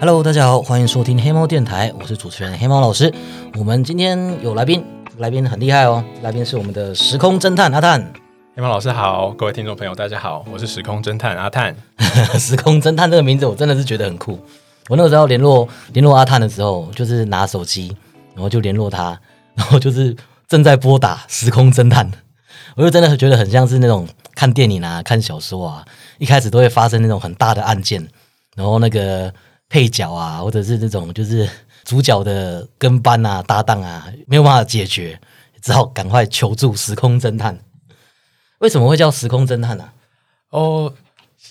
Hello，大家好，欢迎收听黑猫电台，我是主持人黑猫老师。我们今天有来宾，来宾很厉害哦，来宾是我们的时空侦探阿探。黑猫老师好，各位听众朋友大家好，我是时空侦探阿探。时空侦探这个名字我真的是觉得很酷。我那个时候联络联络阿探的时候，就是拿手机，然后就联络他，然后就是正在拨打时空侦探，我就真的觉得很像是那种看电影啊、看小说啊，一开始都会发生那种很大的案件，然后那个配角啊，或者是这种就是主角的跟班啊、搭档啊，没有办法解决，只好赶快求助时空侦探。为什么会叫时空侦探呢、哦，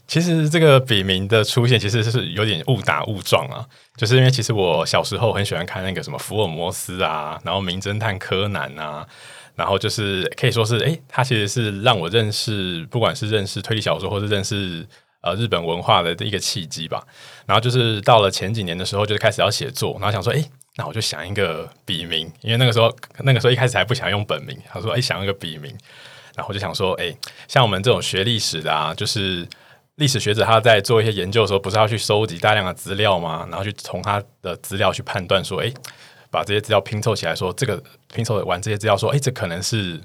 其实这个笔名的出现其实是有点误打误撞啊，就是因为其实我小时候很喜欢看那个什么福尔摩斯啊，然后名侦探柯南啊，然后就是可以说是，哎，他其实是让我认识，不管是认识推理小说，或是认识呃日本文化的一个契机吧。然后就是到了前几年的时候，就开始要写作，然后想说，诶，那我就想一个笔名，因为那个时候那个时候一开始还不想用本名，他说，诶，想一个笔名。然后我就想说，哎，像我们这种学历史的啊，就是历史学者他在做一些研究的时候，不是要去收集大量的资料吗？然后去从他的资料去判断说，哎，把这些资料拼凑起来，说这个拼凑完这些资料，说，哎，这可能是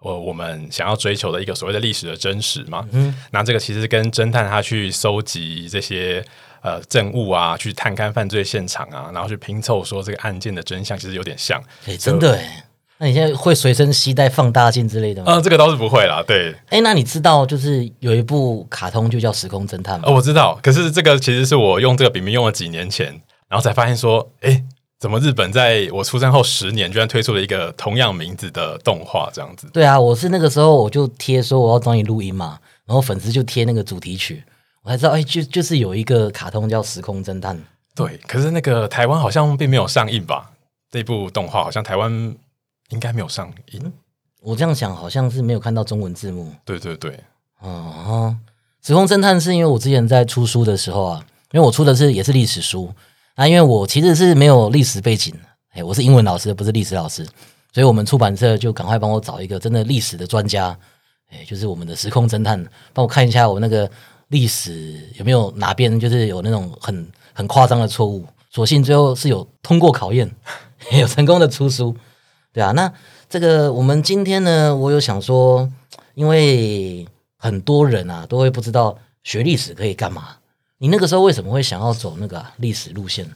我我们想要追求的一个所谓的历史的真实嘛？嗯，那这个其实跟侦探他去收集这些呃证物啊，去探勘犯罪现场啊，然后去拼凑说这个案件的真相，其实有点像。哎，真的哎。那你现在会随身携带放大镜之类的吗？嗯，这个倒是不会啦。对，哎，那你知道就是有一部卡通就叫《时空侦探》吗？哦，我知道。可是这个其实是我用这个笔名用了几年前，然后才发现说，哎，怎么日本在我出生后十年居然推出了一个同样名字的动画这样子？对啊，我是那个时候我就贴说我要找你录音嘛，然后粉丝就贴那个主题曲，我才知道，哎，就就是有一个卡通叫《时空侦探》。对，可是那个台湾好像并没有上映吧？这部动画好像台湾。应该没有上映，我这样想好像是没有看到中文字幕。对对对，哦，时空侦探是因为我之前在出书的时候啊，因为我出的是也是历史书啊，因为我其实是没有历史背景，哎，我是英文老师，不是历史老师，所以我们出版社就赶快帮我找一个真的历史的专家，哎，就是我们的时空侦探，帮我看一下我那个历史有没有哪边就是有那种很很夸张的错误，所幸最后是有通过考验，有成功的出书。对啊，那这个我们今天呢，我有想说，因为很多人啊都会不知道学历史可以干嘛。你那个时候为什么会想要走那个历史路线？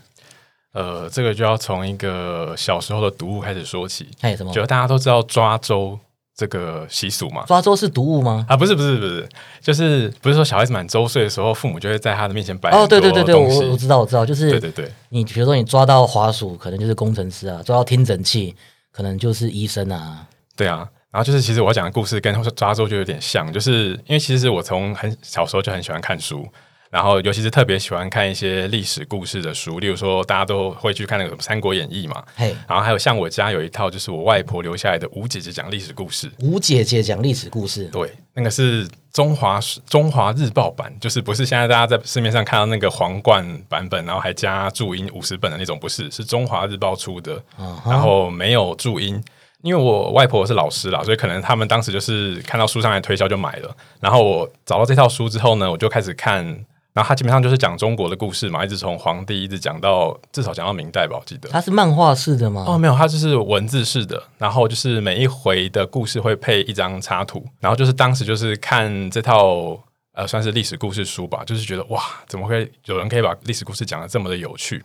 呃，这个就要从一个小时候的读物开始说起。哎，什么？就大家都知道抓周这个习俗嘛？抓周是读物吗？啊，不是，不是，不是，就是不是说小孩子满周岁的时候，父母就会在他的面前摆哦，对对对对，我我知道，我知道，就是对对对，你比如说你抓到滑鼠，可能就是工程师啊；抓到听诊器。可能就是医生啊，对啊，然后就是其实我讲的故事跟抓周就有点像，就是因为其实我从很小时候就很喜欢看书，然后尤其是特别喜欢看一些历史故事的书，例如说大家都会去看那个什么《三国演义》嘛，嘿，然后还有像我家有一套就是我外婆留下来的吴姐姐讲历史故事，吴姐姐讲历史故事，对，那个是中华中华日报版，就是不是现在大家在市面上看到那个皇冠版本，然后还加注音五十本的那种，不是，是中华日报出的，然后没有注音。因为我外婆是老师啦，所以可能他们当时就是看到书上来推销就买了。然后我找到这套书之后呢，我就开始看。然后他基本上就是讲中国的故事嘛，一直从皇帝一直讲到至少讲到明代吧，我记得。它是漫画式的吗？哦，没有，它就是文字式的。然后就是每一回的故事会配一张插图。然后就是当时就是看这套呃，算是历史故事书吧，就是觉得哇，怎么会有人可以把历史故事讲的这么的有趣？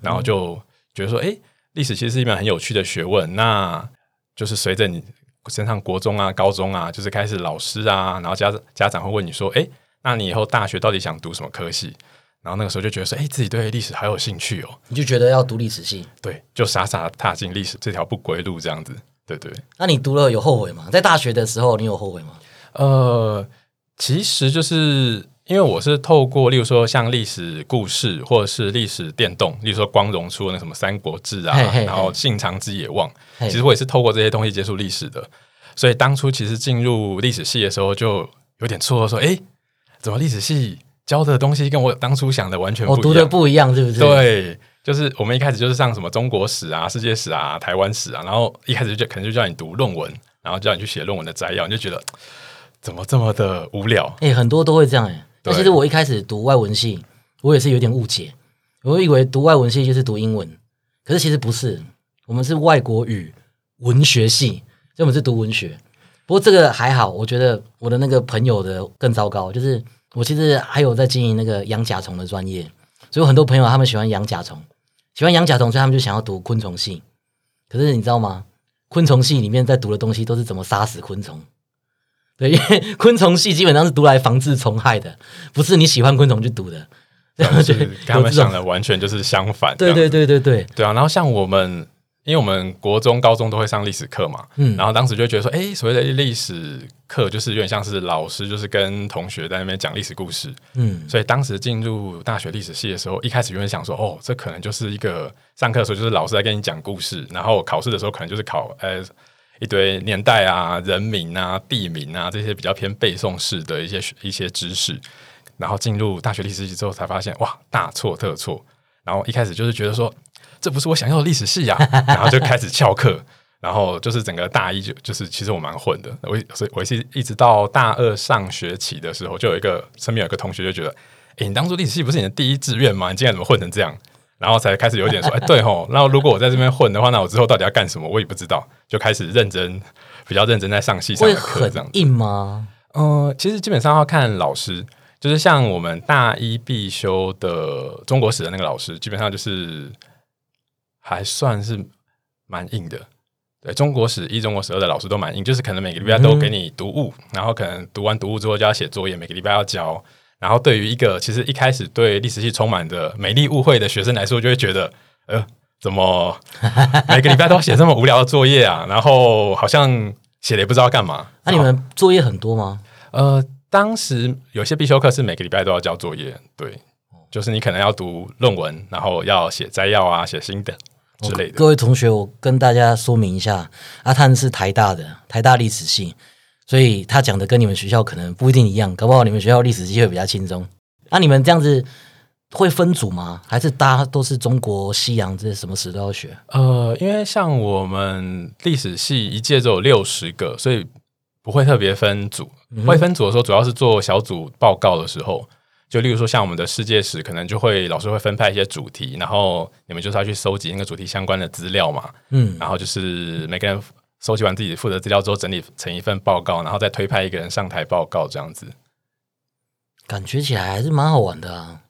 然后就觉得说，哎，历史其实是一门很有趣的学问。那就是随着你升上国中啊、高中啊，就是开始老师啊，然后家家长会问你说：“哎，那你以后大学到底想读什么科系？”然后那个时候就觉得说：“哎，自己对历史好有兴趣哦。”你就觉得要读历史系？对，就傻傻踏进历史这条不归路这样子。对对。那你读了有后悔吗？在大学的时候，你有后悔吗？呃，其实就是。因为我是透过，例如说像历史故事，或者是历史电动，例如说光荣出的那什么《三国志》啊，然后《信长之野望》，其实我也是透过这些东西接触历史的。所以当初其实进入历史系的时候，就有点错，说：“哎，怎么历史系教的东西跟我当初想的完全不一样？”我读的不一样，是不是？对，就是我们一开始就是上什么中国史啊、世界史啊、台湾史啊，然后一开始就可能就叫你读论文，然后叫你去写论文的摘要，你就觉得怎么这么的无聊？哎，很多都会这样哎。其实我一开始读外文系，我也是有点误解，我以为读外文系就是读英文，可是其实不是，我们是外国语文学系，所以我们是读文学。不过这个还好，我觉得我的那个朋友的更糟糕，就是我其实还有在经营那个养甲虫的专业，所以有很多朋友他们喜欢养甲虫，喜欢养甲虫，所以他们就想要读昆虫系。可是你知道吗？昆虫系里面在读的东西都是怎么杀死昆虫。对，因为昆虫系基本上是读来防治虫害的，不是你喜欢昆虫去读的。就是 跟他们想的完全就是相反。对对对对对对啊！然后像我们，因为我们国中、高中都会上历史课嘛，嗯，然后当时就觉得说，哎，所谓的历史课就是有点像是老师就是跟同学在那边讲历史故事，嗯，所以当时进入大学历史系的时候，一开始有点想说，哦，这可能就是一个上课的时候就是老师在跟你讲故事，然后考试的时候可能就是考呃一堆年代啊、人名啊、地名啊这些比较偏背诵式的一些一些知识。然后进入大学历史系之后，才发现哇，大错特错。然后一开始就是觉得说，这不是我想要的历史系呀，然后就开始翘课。然后就是整个大一就就是其实我蛮混的，我所以我是一直到大二上学期的时候，就有一个身边有一个同学就觉得，哎，你当初历史系不是你的第一志愿吗？你今天怎么混成这样？然后才开始有点说，哎，对吼。然后如果我在这边混的话，那我之后到底要干什么？我也不知道。就开始认真，比较认真在上系上的课，这样硬吗？嗯，其实基本上要看老师。就是像我们大一必修的中国史的那个老师，基本上就是还算是蛮硬的。对中国史一、中国史二的老师都蛮硬，就是可能每个礼拜都给你读物，然后可能读完读物之后就要写作业，每个礼拜要交。然后对于一个其实一开始对历史系充满着美丽误会的学生来说，就会觉得呃，怎么 每个礼拜都要写这么无聊的作业啊？然后好像写了也不知道干嘛。那你们作业很多吗？呃。当时有些必修课是每个礼拜都要交作业，对，就是你可能要读论文，然后要写摘要啊、写心得之类的。各位同学，我跟大家说明一下，阿探是台大的，台大历史系，所以他讲的跟你们学校可能不一定一样，搞不好你们学校历史系会比较轻松。那你们这样子会分组吗？还是大家都是中国、西洋这些什么史都要学？呃，因为像我们历史系一届只有六十个，所以。不会特别分组，会分组的时候，主要是做小组报告的时候，就例如说像我们的世界史，可能就会老师会分派一些主题，然后你们就是要去收集那个主题相关的资料嘛，嗯，然后就是每个人收集完自己负责资料之后，整理成一份报告，然后再推派一个人上台报告，这样子，感觉起来还是蛮好玩的啊。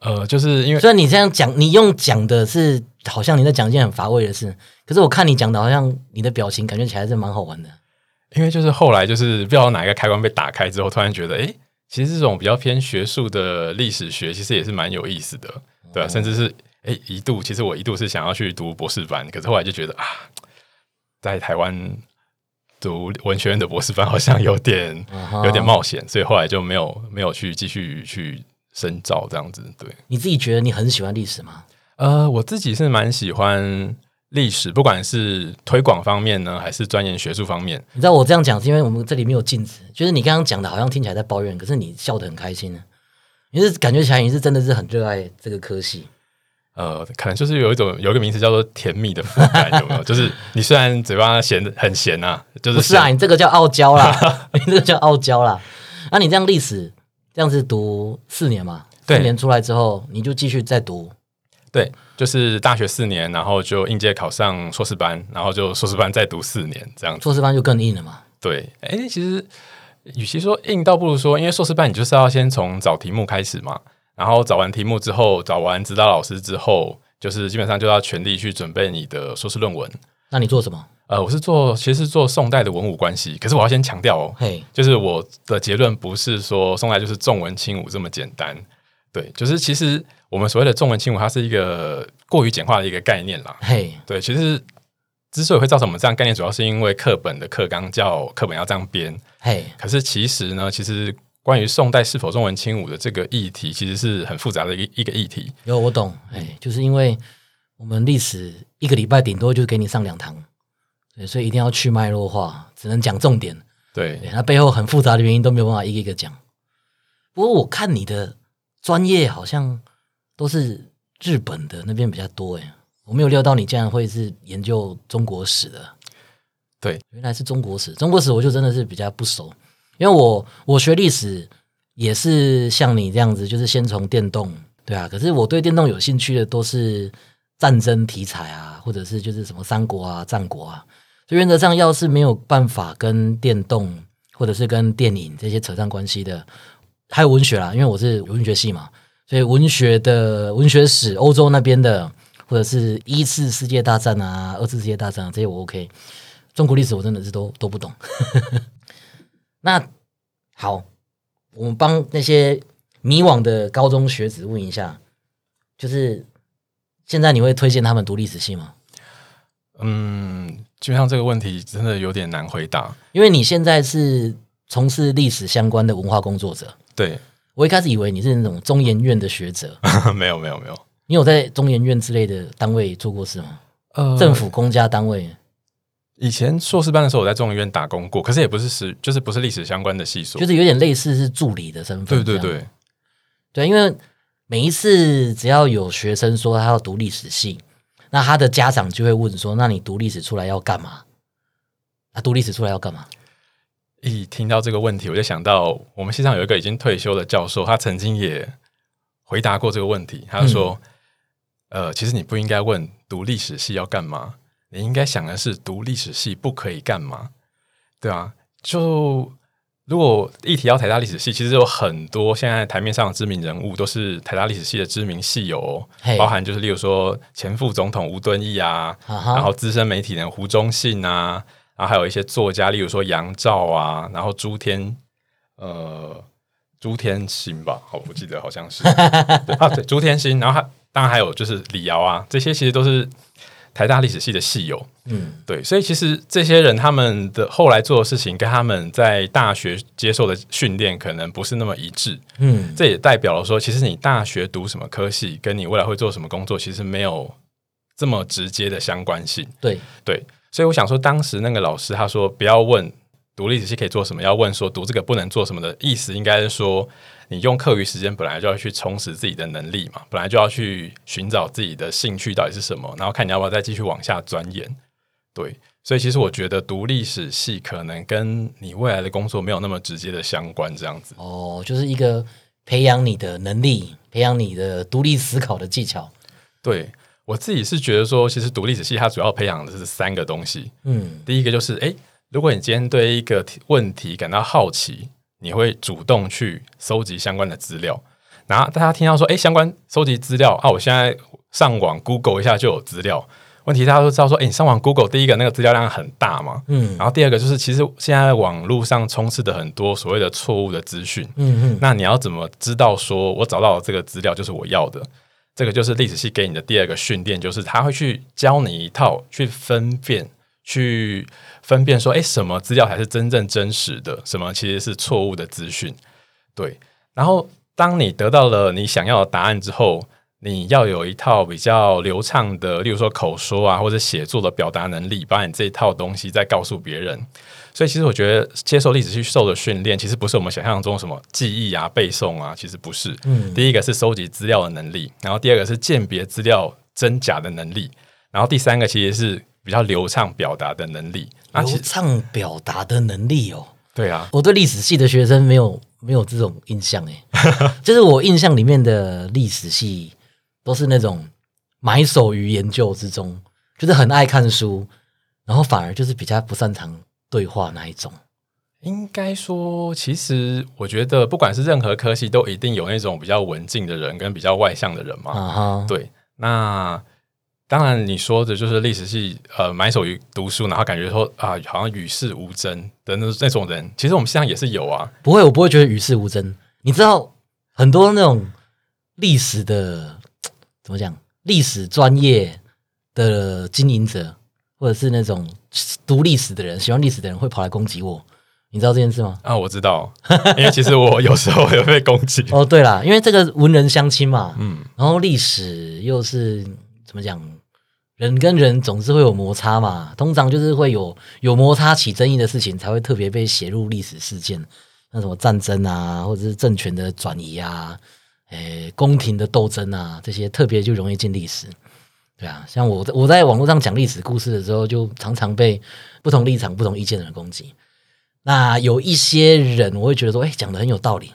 呃，就是因为虽然你这样讲，你用讲的是好像你在讲一件很乏味的事，可是我看你讲的好像你的表情感觉起来是蛮好玩的。因为就是后来就是不知道哪一个开关被打开之后，突然觉得，哎，其实这种比较偏学术的历史学，其实也是蛮有意思的，对甚至是，哎，一度其实我一度是想要去读博士班，可是后来就觉得啊，在台湾读文学院的博士班好像有点有点冒险，所以后来就没有没有去继续去深造这样子。对，你自己觉得你很喜欢历史吗？呃，我自己是蛮喜欢。历史不管是推广方面呢，还是钻研学术方面，你知道我这样讲是因为我们这里没有镜子，就是你刚刚讲的好像听起来在抱怨，可是你笑得很开心呢，你是感觉起来你是真的是很热爱这个科系。呃，可能就是有一种有一个名词叫做甜蜜的负担，有没有？就是你虽然嘴巴咸很咸啊，就是不是啊？你这个叫傲娇啦，你这个叫傲娇啦。那你这样历史这样子读四年嘛？四年出来之后，你就继续再读。对，就是大学四年，然后就应届考上硕士班，然后就硕士班再读四年，这样。硕士班就更硬了嘛？对，哎，其实与其说硬，倒不如说，因为硕士班你就是要先从找题目开始嘛，然后找完题目之后，找完指导老师之后，就是基本上就要全力去准备你的硕士论文。那你做什么？呃，我是做，其实是做宋代的文武关系。可是我要先强调哦，嘿，就是我的结论不是说宋代就是重文轻武这么简单。对，就是其实我们所谓的重文轻武，它是一个过于简化的一个概念啦。嘿，对，其实之所以会造成我们这样概念，主要是因为课本的课纲叫课本要这样编。嘿，可是其实呢，其实关于宋代是否重文轻武的这个议题，其实是很复杂的一一个议题。有我懂，哎，就是因为我们历史一个礼拜顶多就给你上两堂，对，所以一定要去脉络化，只能讲重点。对，那背后很复杂的原因都没有办法一个一个讲。不过我看你的。专业好像都是日本的那边比较多哎，我没有料到你竟然会是研究中国史的。对，原来是中国史，中国史我就真的是比较不熟，因为我我学历史也是像你这样子，就是先从电动对啊，可是我对电动有兴趣的都是战争题材啊，或者是就是什么三国啊、战国啊。所以原则上，要是没有办法跟电动或者是跟电影这些扯上关系的，还有文学啦，因为我是文学系嘛，所以文学的文学史，欧洲那边的，或者是一次世界大战啊、二次世界大战啊，这些我 OK。中国历史我真的是都都不懂。那好，我们帮那些迷惘的高中学子问一下，就是现在你会推荐他们读历史系吗？嗯，基本上这个问题真的有点难回答。因为你现在是从事历史相关的文化工作者，对，我一开始以为你是那种中研院的学者，没有没有没有，你有在中研院之类的单位做过事吗？呃政府公家单位以前硕士班的时候，我在中研院打工过，可是也不是史，就是不是历史相关的系所。就是有点类似是助理的身份，对对对，对，因为每一次只要有学生说他要读历史系，那他的家长就会问说：“那你读历史出来要干嘛？”他读历史出来要干嘛？一听到这个问题，我就想到我们系上有一个已经退休的教授，他曾经也回答过这个问题。他就说：“呃，其实你不应该问读历史系要干嘛，你应该想的是读历史系不可以干嘛，对啊，就如果一提到台大历史系，其实有很多现在台面上的知名人物都是台大历史系的知名系友、哦，包含就是例如说前副总统吴敦义啊，然后资深媒体人胡忠信啊，然后还有一些作家，例如说杨照啊，然后朱天呃朱天心吧，好，我记得好像是。对啊，对朱天心，然后他当然还有就是李瑶啊，这些其实都是台大历史系的系友，嗯，对，所以其实这些人他们的后来做的事情跟他们在大学接受的训练可能不是那么一致，嗯，这也代表了说，其实你大学读什么科系，跟你未来会做什么工作，其实没有这么直接的相关性。对，对，所以我想说，当时那个老师他说不要问读历史系可以做什么，要问说读这个不能做什么的意思，应该是说你用课余时间本来就要去充实自己的能力嘛，本来就要去寻找自己的兴趣到底是什么，然后看你要不要再继续往下钻研。对，所以其实我觉得读历史系可能跟你未来的工作没有那么直接的相关，这样子。哦，就是一个培养你的能力，培养你的独立思考的技巧。对我自己是觉得说，其实读历史系它主要培养的是三个东西。嗯，第一个就是，诶，如果你今天对一个题问题感到好奇，你会主动去搜集相关的资料。然后大家听到说，诶，相关搜集资料啊，我现在上网 Google 一下就有资料。问题大家都知道说，诶，你上网 Google 第一个那个资料量很大嘛，嗯然后第二个就是，其实现在网络上充斥的很多所谓的错误的资讯，嗯嗯，那你要怎么知道说我找到的这个资料就是我要的？这个就是历史系给你的第二个训练，就是他会去教你一套去分辨、去分辨说，哎，什么资料才是真正真实的，什么其实是错误的资讯。对，然后当你得到了你想要的答案之后，你要有一套比较流畅的，例如说口说啊，或者写作的表达能力，把你这一套东西再告诉别人。所以，其实我觉得接受历史系受的训练，其实不是我们想象中什么记忆啊、背诵啊，其实不是。嗯第一个是收集资料的能力，然后第二个是鉴别资料真假的能力，然后第三个其实是比较流畅表达的能力。流畅表达的能力哦。对啊，我对历史系的学生没有没有这种印象诶，就是我印象里面的历史系都是那种埋首于研究之中，就是很爱看书，然后反而就是比较不擅长对话那一种。应该说，其实我觉得不管是任何科系，都一定有那种比较文静的人跟比较外向的人嘛。啊哈，对，那当然你说的就是历史系，呃，埋首于读书，然后感觉说啊，好像与世无争的那那种人，其实我们现在也是有啊。不会，我不会觉得与世无争。你知道很多那种历史的怎么讲，历史专业的经营者，或者是那种读历史的人、喜欢历史的人，会跑来攻击我。你知道这件事吗？啊，我知道，因为其实我有时候有被攻击。哦，对啦，因为这个文人相亲嘛，嗯，然后历史又是怎么讲，人跟人总是会有摩擦嘛，通常就是会有有摩擦起争议的事情，才会特别被写入历史事件，那什么战争啊，或者是政权的转移啊，诶，宫廷的斗争啊，这些特别就容易进历史。对啊，像我我在网络上讲历史故事的时候，就常常被不同立场、不同意见的人攻击。那有一些人，我会觉得说，哎，讲的很有道理。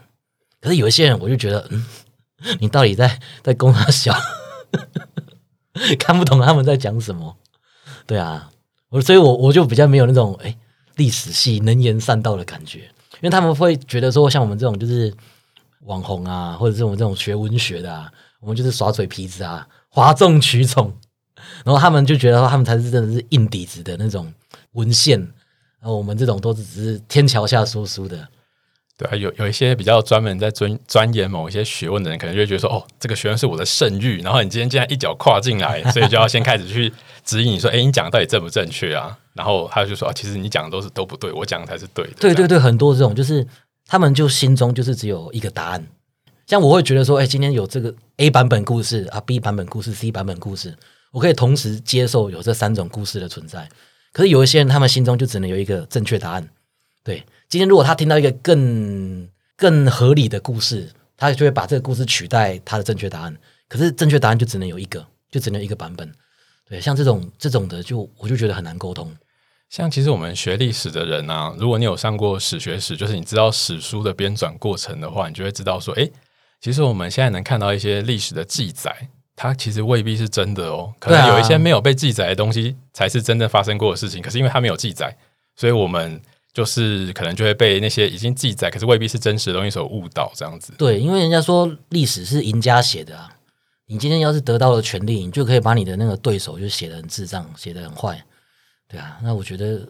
可是有一些人，我就觉得，嗯，你到底在在攻他小？看不懂他们在讲什么？对啊，我所以，我我就比较没有那种哎历史系能言善道的感觉，因为他们会觉得说，像我们这种就是网红啊，或者是我们这种学文学的啊，我们就是耍嘴皮子啊，哗众取宠，然后他们就觉得说，他们才是真的是硬底子的那种文献，然后我们这种都是只是天桥下说书的。对啊，有有一些比较专门在钻钻研某一些学问的人，可能就会觉得说，哦，这个学问是我的圣域，然后你今天竟然一脚跨进来，所以就要先开始去指引你说，哎，你讲的到底正不正确啊？然后他就说，啊，其实你讲的都是都不对，我讲的才是对的。对对对，很多这种就是他们就心中就是只有一个答案。像我会觉得说，哎，今天有这个 A 版本故事啊，B 版本故事，C 版本故事，我可以同时接受有这三种故事的存在。可是有一些人，他们心中就只能有一个正确答案。对。今天如果他听到一个更更合理的故事，他就会把这个故事取代他的正确答案。可是正确答案就只能有一个，就只能一个版本。对，像这种这种的，就我就觉得很难沟通。像其实我们学历史的人啊，如果你有上过史学史，就是你知道史书的编纂过程的话，你就会知道说，哎，其实我们现在能看到一些历史的记载，它其实未必是真的哦。可能有一些没有被记载的东西，才是真正发生过的事情。可是因为它没有记载，所以我们。就是可能就会被那些已经记载可是未必是真实的东西所误导，这样子。对，因为人家说历史是赢家写的啊，你今天要是得到了权利，你就可以把你的那个对手就写的很智障，写的很坏，对啊。那我觉得，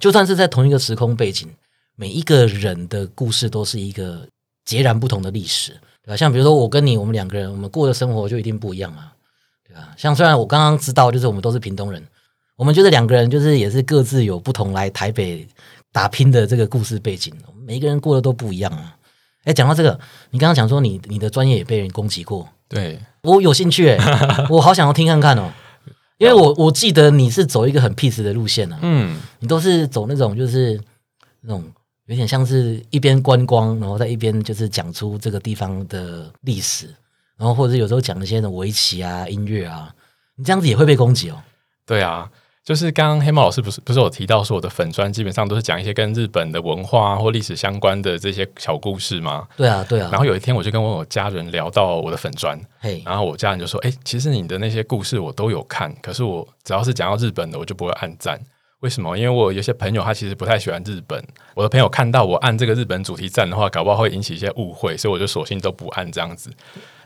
就算是在同一个时空背景，每一个人的故事都是一个截然不同的历史，对吧？像比如说我跟你，我们两个人，我们过的生活就一定不一样啊，对吧？像虽然我刚刚知道，就是我们都是屏东人，我们就是两个人，就是也是各自有不同来台北。打拼的这个故事背景，每一个人过的都不一样啊！哎，讲到这个，你刚刚讲说你你的专业也被人攻击过，对我有兴趣哎，我好想要听看看哦，因为我我记得你是走一个很 peace 的路线啊，嗯，你都是走那种就是那种有点像是一边观光，然后在一边就是讲出这个地方的历史，然后或者有时候讲一些的围棋啊、音乐啊，你这样子也会被攻击哦？对啊。就是刚刚黑猫老师不是不是有提到说我的粉砖基本上都是讲一些跟日本的文化或历史相关的这些小故事吗？对啊，对啊。然后有一天我就跟我家人聊到我的粉砖，嘿，然后我家人就说：“哎，其实你的那些故事我都有看，可是我只要是讲到日本的，我就不会按赞。为什么？因为我有些朋友他其实不太喜欢日本，我的朋友看到我按这个日本主题站的话，搞不好会引起一些误会，所以我就索性都不按这样子。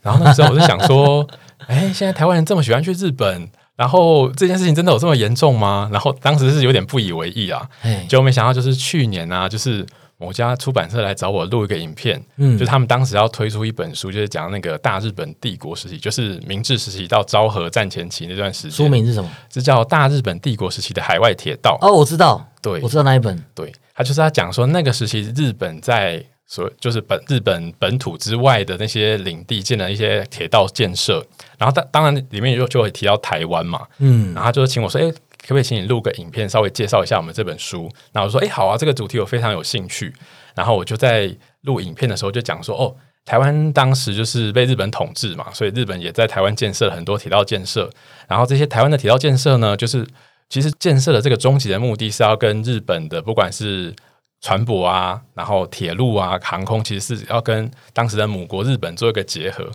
然后那时候我就想说：，哎，现在台湾人这么喜欢去日本。”然后这件事情真的有这么严重吗？然后当时是有点不以为意啊，结果没想到就是去年啊，就是某家出版社来找我录一个影片，嗯，就他们当时要推出一本书，就是讲那个大日本帝国时期，就是明治时期到昭和战前期那段时间。书名是什么？是叫《大日本帝国时期的海外铁道》。哦，我知道，对，我知道那一本。对，他就是他讲说那个时期日本在。所就是本日本本土之外的那些领地建了一些铁道建设，然后当当然里面就就会提到台湾嘛，嗯，然后就请我说，哎，可不可以请你录个影片，稍微介绍一下我们这本书？然后我说，哎，好啊，这个主题我非常有兴趣。然后我就在录影片的时候就讲说，哦，台湾当时就是被日本统治嘛，所以日本也在台湾建设了很多铁道建设。然后这些台湾的铁道建设呢，就是其实建设的这个终极的目的是要跟日本的不管是船舶啊，然后铁路啊，航空其实是要跟当时的母国日本做一个结合，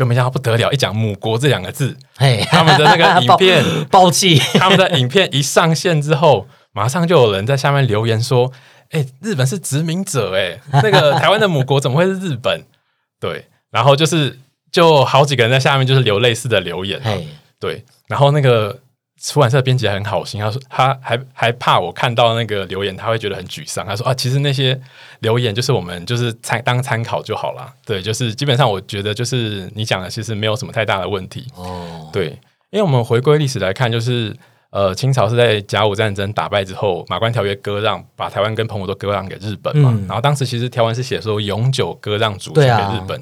就没想到不得了，一讲母国这两个字，嘿，他们的那个 影片暴气，他们的影片一上线之后，马上就有人在下面留言说：“哎，日本是殖民者，哎，那个台湾的母国怎么会是日本？”对，然后就是就好几个人在下面就是留类似的留言，对，然后那个。出版社编辑很好心，他说他还还怕我看到那个留言，他会觉得很沮丧。他说啊，其实那些留言就是我们就是参当参考就好了。对，就是基本上我觉得就是你讲的其实没有什么太大的问题。哦，对，因为我们回归历史来看，就是呃清朝是在甲午战争打败之后，马关条约割让，把台湾跟澎湖都割让给日本嘛。然后当时其实条文是写说永久割让主权给日本。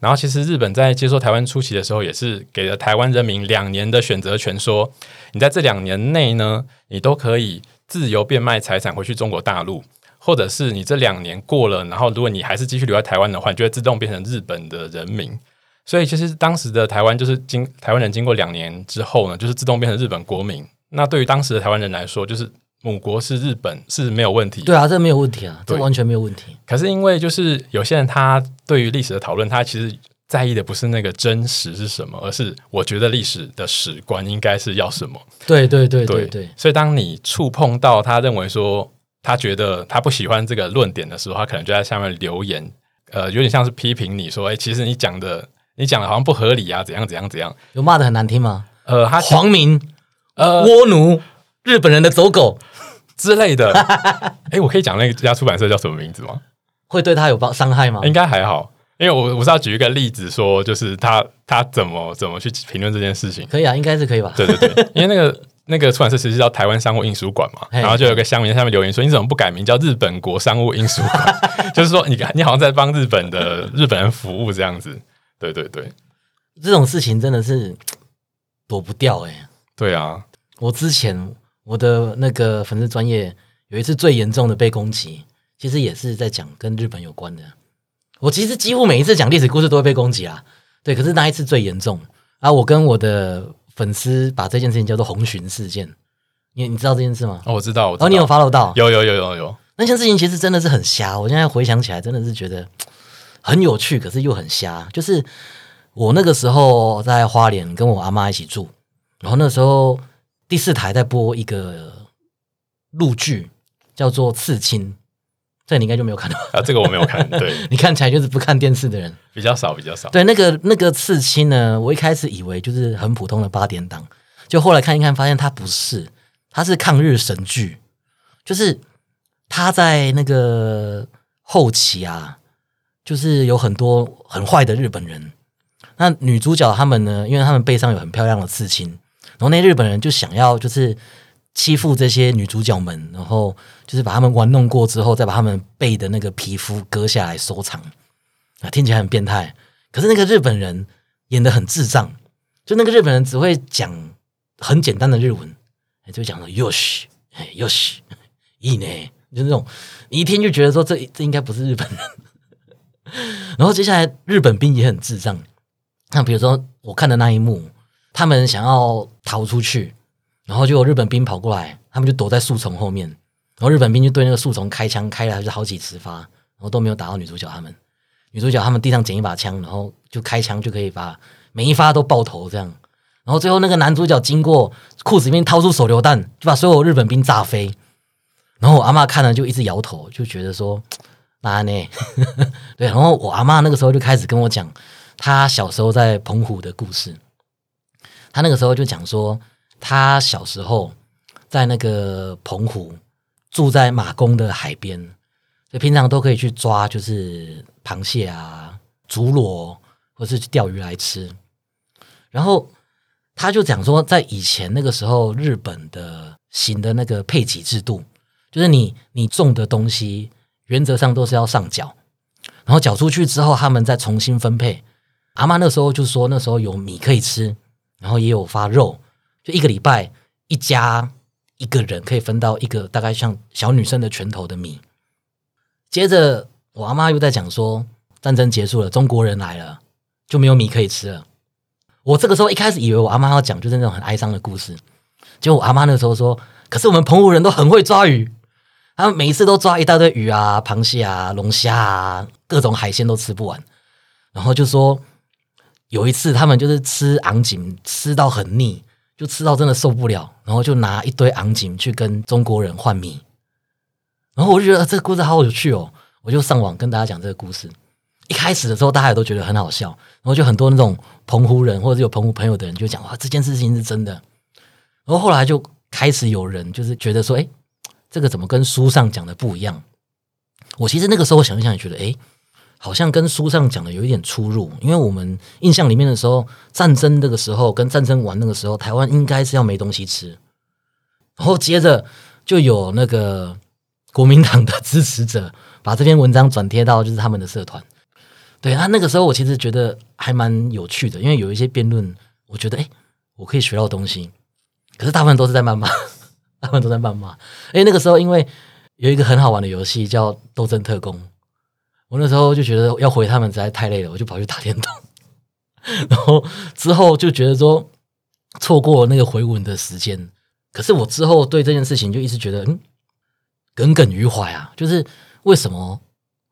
然后其实日本在接收台湾初期的时候，也是给了台湾人民两年的选择权，说你在这两年内呢，你都可以自由变卖财产回去中国大陆，或者是你这两年过了，然后如果你还是继续留在台湾的话，你就会自动变成日本的人民。所以其实当时的台湾就是经台湾人经过两年之后呢，就是自动变成日本国民。那对于当时的台湾人来说，就是母国是日本是没有问题。对啊，这没有问题啊，这完全没有问题。可是因为就是有些人他对于历史的讨论，他其实在意的不是那个真实是什么，而是我觉得历史的史观应该是要什么。对对对对对，所以当你触碰到他认为说他觉得他不喜欢这个论点的时候，他可能就在下面留言，呃，有点像是批评你说，哎，其实你讲的你讲的好像不合理啊，怎样怎样怎样，有骂的很难听吗？呃，他皇民、呃倭奴、日本人的走狗，之类的。哎，我可以讲那家出版社叫什么名字吗？会对他有帮伤害吗？应该还好，因为我我是要举一个例子说，就是他他怎么怎么去评论这件事情。可以啊，应该是可以吧？对对对，因为那个那个出版社其实叫台湾商务印书馆嘛，然后就有个乡民在下面留言说：“你怎么不改名叫日本国商务印书馆？” 就是说你你好像在帮日本的日本人服务这样子。对对对这种事情真的是 躲不掉哎、对啊，我之前我的那个粉丝专业有一次最严重的被攻击，其实也是在讲跟日本有关的。我其实几乎每一次讲历史故事都会被攻击啊，对，可是那一次最严重啊！我跟我的粉丝把这件事情叫做红巡事件，你你知道这件事吗？哦，我知道，我知道，哦，你有 follow 到？有有有有有，那件事情其实真的是很瞎，我现在回想起来真的是觉得很有趣，可是又很瞎。就是我那个时候在花莲跟我阿妈一起住，然后那时候第四台在播一个陆剧，叫做《刺青》，这你应该就没有看到。啊，这个我没有看，对，你看起来就是不看电视的人。比较少比较少。对，那个那个刺青呢，我一开始以为就是很普通的八点档，就后来看一看，发现它不是，它是抗日神剧，就是他在那个后期啊，就是有很多很坏的日本人。那女主角他们呢，因为他们背上有很漂亮的刺青，然后那日本人就想要就是欺负这些女主角们，然后就是把他们玩弄过之后，再把他们背的那个皮肤割下来收藏。啊，听起来很变态，可是那个日本人演的很智障，就那个日本人只会讲很简单的日文，就讲说 yosh，哎 yosh，いい呢，就那种你一听就觉得说这这应该不是日本人。然后接下来日本兵也很智障，那比如说我看的那一幕，他们想要逃出去，然后就有日本兵跑过来，他们就躲在树丛后面，然后日本兵就对那个树丛开枪，开了就好几十发，然后都没有打到女主角他们。女主角他们地上捡一把枪，然后就开枪就可以把每一发都爆头这样。然后最后那个男主角经过裤子里面掏出手榴弹，就把所有日本兵炸飞。然后我阿妈看了就一直摇头，就觉得说 那呢？对，然后我阿妈那个时候就开始跟我讲她小时候在澎湖的故事。他那个时候就讲说，他小时候在那个澎湖住在马公的海边，所以平常都可以去抓，就是螃蟹啊、竹螺，或是去钓鱼来吃。然后他就讲说，在以前那个时候，日本的行的那个配给制度，就是你你种的东西，原则上都是要上缴，然后缴出去之后，他们再重新分配。阿妈那时候就说，那时候有米可以吃，然后也有发肉，就一个礼拜一家一个人可以分到一个大概像小女生的拳头的米。接着我阿妈又在讲说，战争结束了，中国人来了，就没有米可以吃了。我这个时候一开始以为我阿妈要讲就是那种很哀伤的故事，结果我阿妈那时候说，可是我们澎湖人都很会抓鱼，他们每一次都抓一大堆鱼啊、螃蟹啊、龙虾啊，各种海鲜都吃不完。然后就说有一次他们就是吃昂锦吃到很腻，就吃到真的受不了，然后就拿一堆昂锦去跟中国人换米。然后我就觉得、这个故事好有趣哦，我就上网跟大家讲这个故事。一开始的时候，大家也都觉得很好笑，然后就很多那种澎湖人或者有澎湖朋友的人就讲哇，这件事情是真的。然后后来就开始有人就是觉得说，哎，这个怎么跟书上讲的不一样？我其实那个时候想一想也觉得，哎，好像跟书上讲的有一点出入，因为我们印象里面的时候，战争那个时候跟战争完那个时候，台湾应该是要没东西吃，然后接着就有那个国民党的支持者把这篇文章转贴到就是他们的社团。对啊，那个时候我其实觉得还蛮有趣的，因为有一些辩论，我觉得哎，诶我可以学到东西。可是大部分都是在谩骂，大部分都在谩骂。哎，那个时候因为有一个很好玩的游戏叫《斗争特工》，我那时候就觉得要回他们实在太累了，我就跑去打电动。然后之后就觉得说错过那个回文的时间，可是我之后对这件事情就一直觉得嗯耿耿于怀啊，就是为什么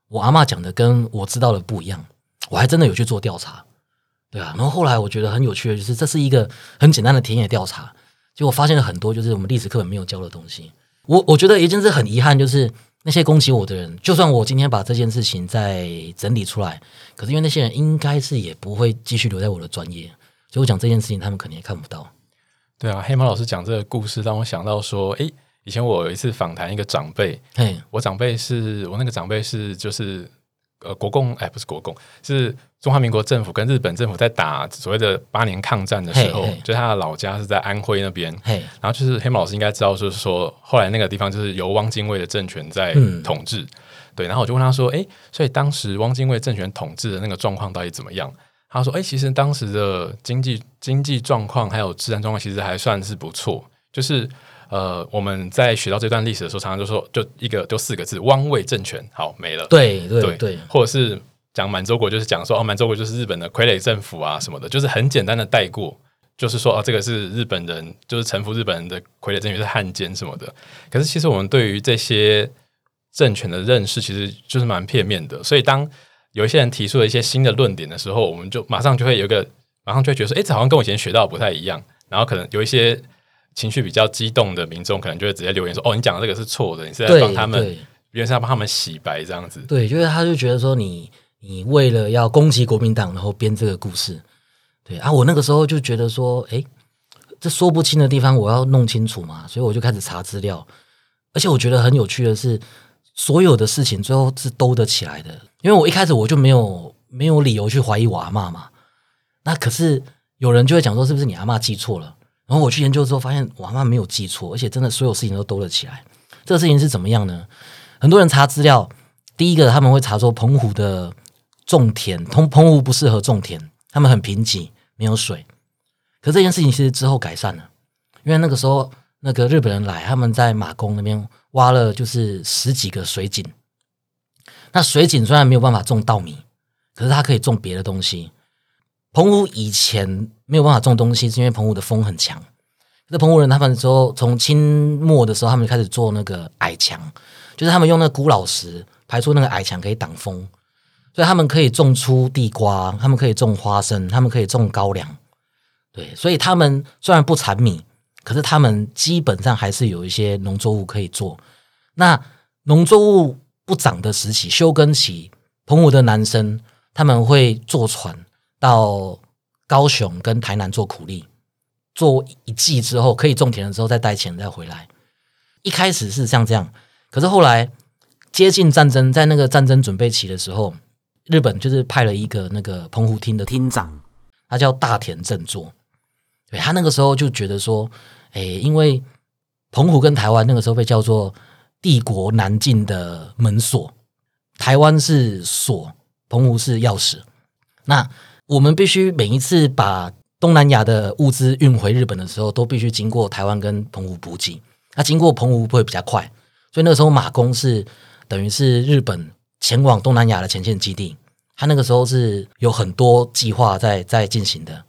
我阿嬷讲的跟我知道的不一样？我还真的有去做调查，对啊。然后后来我觉得很有趣的就是，这是一个很简单的田野调查，结果发现了很多就是我们历史课本没有教的东西。我我觉得一件事很遗憾，就是那些攻击我的人，就算我今天把这件事情再整理出来，可是因为那些人应该是也不会继续留在我的专业，所以我讲这件事情，他们肯定也看不到。对啊，黑猫老师讲这个故事，让我想到说，诶，以前我有一次访谈一个长辈，嘿，我长辈是我那个长辈是就是呃国共哎不是国共是中华民国政府跟日本政府在打所谓的八年抗战的时候就他的老家是在安徽那边，嘿，然后就是黑马老师应该知道，就是说后来那个地方就是由汪精卫的政权在嗯统治，对，然后我就问他说，诶，所以当时汪精卫政权统治的那个状况到底怎么样？他说，诶，其实当时的经济经济状况还有治安状况其实还算是不错，就是呃我们在学到这段历史的时候，常常就说就一个就四个字，汪伪政权，好没了，对对对，或者是讲满洲国，就是讲说哦，满洲国就是日本的傀儡政府啊什么的，就是很简单的带过，就是说哦，这个是日本人，就是臣服日本人的傀儡政权是汉奸什么的。可是其实我们对于这些政权的认识，其实就是蛮片面的。所以当有一些人提出了一些新的论点的时候，我们就马上就会有一个，马上就会觉得说，哎，这好像跟我以前学到的不太一样。然后可能有一些情绪比较激动的民众，可能就会直接留言说，哦，你讲的这个是错的，你是在对帮他们，原来是要帮他们洗白这样子。对，就是他就觉得说你你为了要攻击国民党，然后编这个故事，对啊，我那个时候就觉得说，诶，这说不清的地方我要弄清楚嘛，所以我就开始查资料，而且我觉得很有趣的是，所有的事情最后是兜得起来的，因为我一开始我就没有没有理由去怀疑我阿嬷嘛，那可是有人就会讲说，是不是你阿嬷记错了？然后我去研究之后发现，我阿嬷没有记错，而且真的所有事情都兜得起来。这个事情是怎么样呢？很多人查资料，第一个他们会查说澎湖的种田，澎澎湖不适合种田，他们很贫瘠，没有水。可这件事情其实之后改善了，因为那个时候那个日本人来，他们在马公那边挖了就是十几个水井。那水井虽然没有办法种稻米，可是它可以种别的东西。澎湖以前没有办法种东西，是因为澎湖的风很强。那澎湖人他们之后从清末的时候，他们就开始做那个矮墙，就是他们用那个古老石排出那个矮墙可以挡风，所以他们可以种出地瓜，他们可以种花生，他们可以种高粱。对，所以他们虽然不产米，可是他们基本上还是有一些农作物可以做。那农作物不长的时期，休耕期，澎湖的男生他们会坐船到高雄跟台南做苦力，做一季之后可以种田的时候再带钱再回来。一开始是像这样，可是后来接近战争，在那个战争准备期的时候，日本就是派了一个那个澎湖厅的厅长，他叫大田正作。对他那个时候就觉得说，诶，因为澎湖跟台湾那个时候被叫做帝国南进的门锁，台湾是锁，澎湖是钥匙。那我们必须每一次把东南亚的物资运回日本的时候，都必须经过台湾跟澎湖补给。那经过澎湖会比较快，所以那个时候马公是等于是日本前往东南亚的前线基地。他那个时候是有很多计划在在进行的。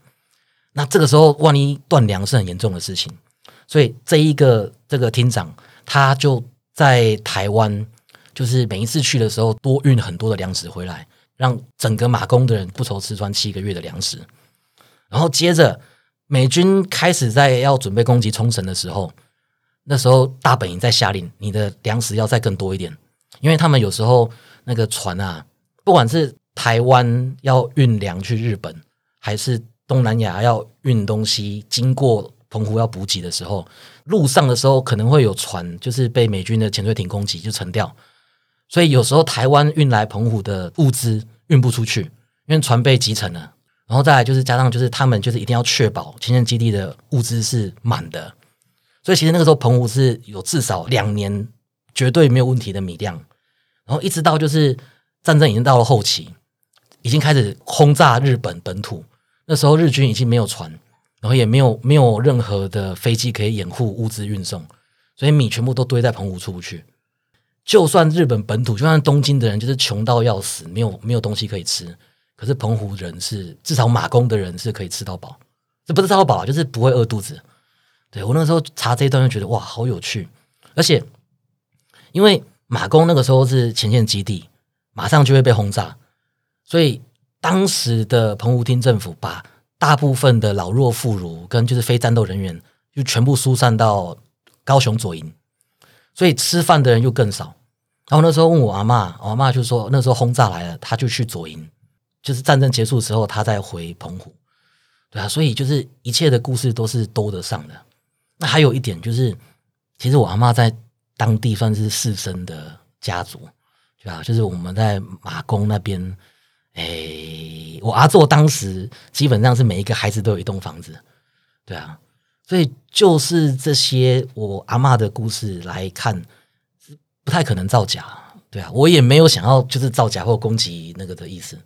那这个时候，万一断粮是很严重的事情，所以这一个这个厅长他就在台湾，就是每一次去的时候多运很多的粮食回来，让整个马工的人不愁吃穿七个月的粮食。然后接着美军开始在要准备攻击冲绳的时候，那时候大本营在下令，你的粮食要再更多一点，因为他们有时候那个船啊，不管是台湾要运粮去日本，还是东南亚要运东西经过澎湖要补给的时候，路上的时候可能会有船就是被美军的潜水艇攻击就沉掉，所以有时候台湾运来澎湖的物资运不出去，因为船被击沉了。然后再来就是加上就是他们就是一定要确保前线基地的物资是满的，所以其实那个时候澎湖是有至少两年绝对没有问题的米量，然后一直到就是战争已经到了后期，已经开始轰炸日本本土，那时候日军已经没有船，然后也没有没有任何的飞机可以掩护物资运送，所以米全部都堆在澎湖出不去。就算日本本土，就算东京的人就是穷到要死，没有没有东西可以吃。可是澎湖人是至少马工的人是可以吃到饱，这不是吃到饱，就是不会饿肚子。对我那时候查这一段就觉得哇，好有趣，而且因为马公那个时候是前线基地，马上就会被轰炸，所以当时的澎湖厅政府把大部分的老弱妇孺跟就是非战斗人员就全部疏散到高雄左营，所以吃饭的人又更少。然后那时候问我阿妈，我阿妈就说那时候轰炸来了，他就去左营，就是战争结束之后他再回澎湖。对啊，所以就是一切的故事都是兜得上的。那还有一点就是，其实我阿妈在当地算是士绅的家族，对吧？就是我们在马公那边。哎，我阿做当时基本上是每一个孩子都有一栋房子，对啊，所以就是这些我阿妈的故事来看，不太可能造假，对啊，我也没有想要就是造假或攻击那个的意思，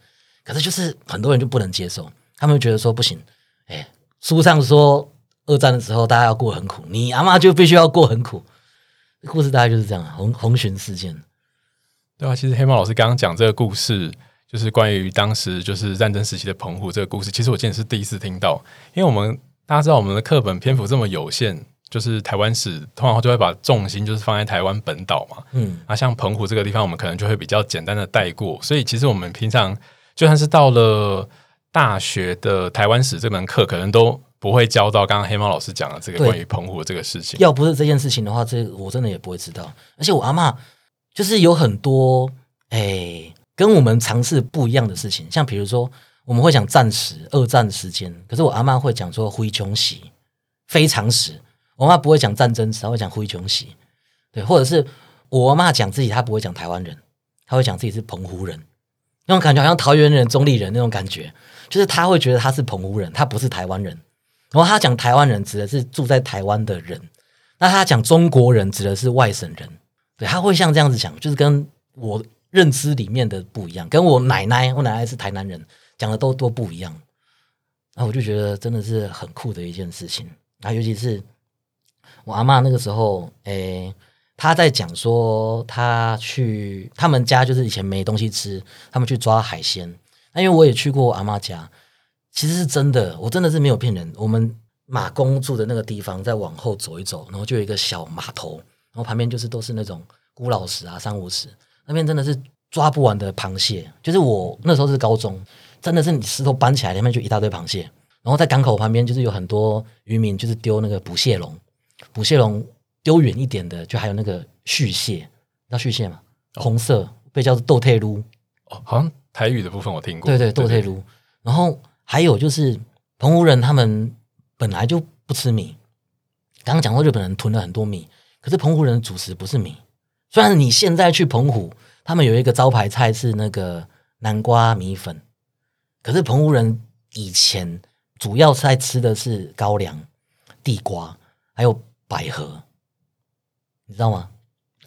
可是就是很多人就不能接受，他们觉得说不行，哎，书上说二战的时候大家要过很苦，你阿妈就必须要过很苦，故事大概就是这样，红红巡事件，对啊，其实黑猫老师刚刚讲这个故事。就是关于当时就是战争时期的澎湖这个故事，其实我今天是第一次听到，因为我们大家知道我们的课本篇幅这么有限，就是台湾史通常就会把重心就是放在台湾本岛嘛，嗯，啊，像澎湖这个地方，我们可能就会比较简单的带过，所以其实我们平常就算是到了大学的台湾史这门课，可能都不会教到刚刚黑猫老师讲的这个关于澎湖这个事情。要不是这件事情的话，这我真的也不会知道。而且我阿妈就是有很多哎。跟我们尝试不一样的事情，像比如说，我们会讲战时、二战时间，可是我阿妈会讲说灰穷喜非常时，我妈不会讲战争史，她会讲灰穷喜，对，或者是我阿妈讲自己，她不会讲台湾人，她会讲自己是澎湖人，那种感觉好像桃园人、中立人那种感觉，就是他会觉得他是澎湖人，他不是台湾人，然后他讲台湾人指的是住在台湾的人，那他讲中国人指的是外省人，对，他会像这样子讲，就是跟我。认知里面的不一样，跟我奶奶，我奶奶是台南人，讲的都都不一样。那我就觉得真的是很酷的一件事情。啊，尤其是我阿妈那个时候，诶，她在讲说，她去他们家就是以前没东西吃，他们去抓海鲜。那因为我也去过我阿妈家，其实是真的，我真的是没有骗人。我们马公住的那个地方，再往后走一走，然后就有一个小码头，然后旁边就是都是那种古老石啊、珊瑚石。那边真的是抓不完的螃蟹，就是我那时候是高中，真的是你石头搬起来，里面就一大堆螃蟹。然后在港口旁边，就是有很多渔民，就是丢那个捕蟹笼，捕蟹笼丢远一点的，就还有那个续蟹，知道续蟹吗？红色被叫做豆退撸，哦，好像台语的部分我听过。对对，豆退炉。然后还有就是澎湖人，他们本来就不吃米。刚刚讲过，日本人囤了很多米，可是澎湖人的主食不是米。虽然你现在去澎湖，他们有一个招牌菜是那个南瓜米粉，可是澎湖人以前主要在吃的是高粱、地瓜，还有百合，你知道吗？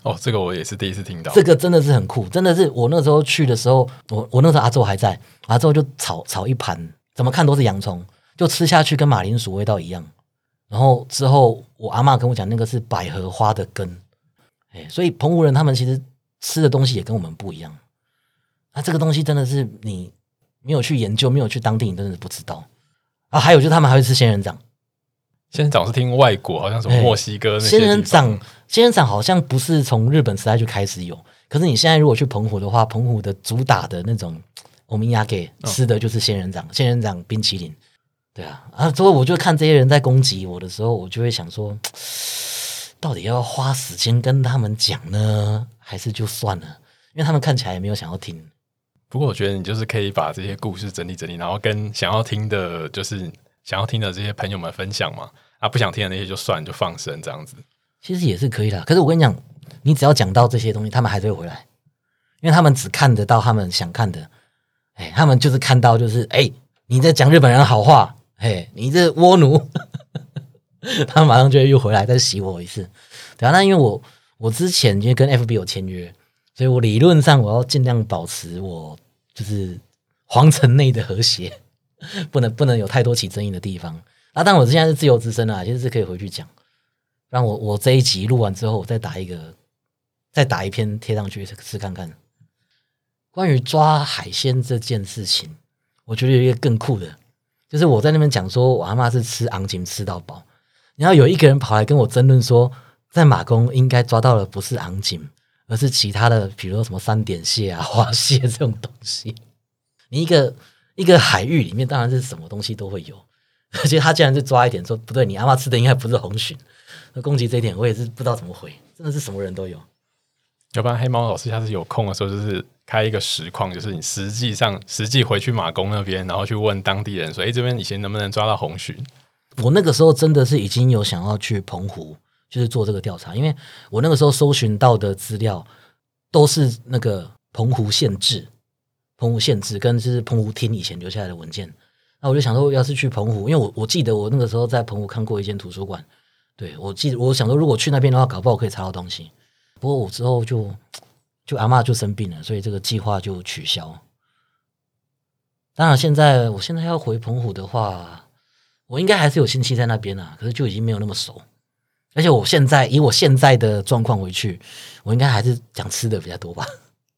哦，这个我也是第一次听到。这个真的是很酷，真的是我那时候去的时候，我我那时候阿周还在，阿周就炒炒一盘，怎么看都是洋葱，就吃下去跟马铃薯味道一样。然后之后我阿妈跟我讲，那个是百合花的根。哎，所以澎湖人他们其实吃的东西也跟我们不一样。那这个东西真的是你没有去研究，没有去当地，你真的是不知道啊。还有就是他们还会吃仙人掌。仙人掌是听外国，好像什么墨西哥那仙人掌，仙人掌好像不是从日本时代就开始有。可是你现在如果去澎湖的话，澎湖的主打的那种欧米亚给吃的就是仙人掌，仙人掌冰淇淋。对啊，啊，之后我就看这些人在攻击我的时候，我就会想说。到底要花时间跟他们讲呢，还是就算了？因为他们看起来也没有想要听。不过我觉得你就是可以把这些故事整理整理，然后跟想要听的，就是想要听的这些朋友们分享嘛。啊，不想听的那些就算，就放生这样子。其实也是可以的。可是我跟你讲，你只要讲到这些东西，他们还是会回来，因为他们只看得到他们想看的。哎，他们就是看到就是哎，你在讲日本人好话，哎，你这倭奴。他马上就会又回来再洗我一次，对啊。那因为我我之前因为跟 FB 有签约，所以我理论上我要尽量保持我就是皇城内的和谐，不能不能有太多起争议的地方。啊，但我现在是自由之身啊，其实是可以回去讲。让我我这一集录完之后，我再打一个，再打一篇贴上去试看看。关于抓海鲜这件事情，我觉得有一个更酷的，就是我在那边讲说我阿妈是吃昂金吃到饱。然后有一个人跑来跟我争论说，在马公应该抓到的不是昂锦，而是其他的，比如说什么三点蟹啊、花蟹这种东西。你一个一个海域里面当然是什么东西都会有，而且他竟然就抓一点说不对，你阿妈吃的应该不是红鲟，那攻击这一点我也是不知道怎么回，真的是什么人都有。要不然黑猫老师下次有空的时候，就是开一个实况，就是你实际上实际回去马公那边，然后去问当地人说：“哎，这边以前能不能抓到红鲟？”我那个时候真的是已经有想要去澎湖，就是做这个调查，因为我那个时候搜寻到的资料都是那个澎湖县志、澎湖县志跟就是澎湖厅以前留下来的文件。那我就想说，要是去澎湖，因为我我记得我那个时候在澎湖看过一间图书馆，对我记得我想说，如果去那边的话，搞不好可以查到东西。不过我之后就就阿妈就生病了，所以这个计划就取消。当然，现在我现在要回澎湖的话，我应该还是有亲戚在那边啊，可是就已经没有那么熟。而且我现在以我现在的状况回去，我应该还是讲吃的比较多吧，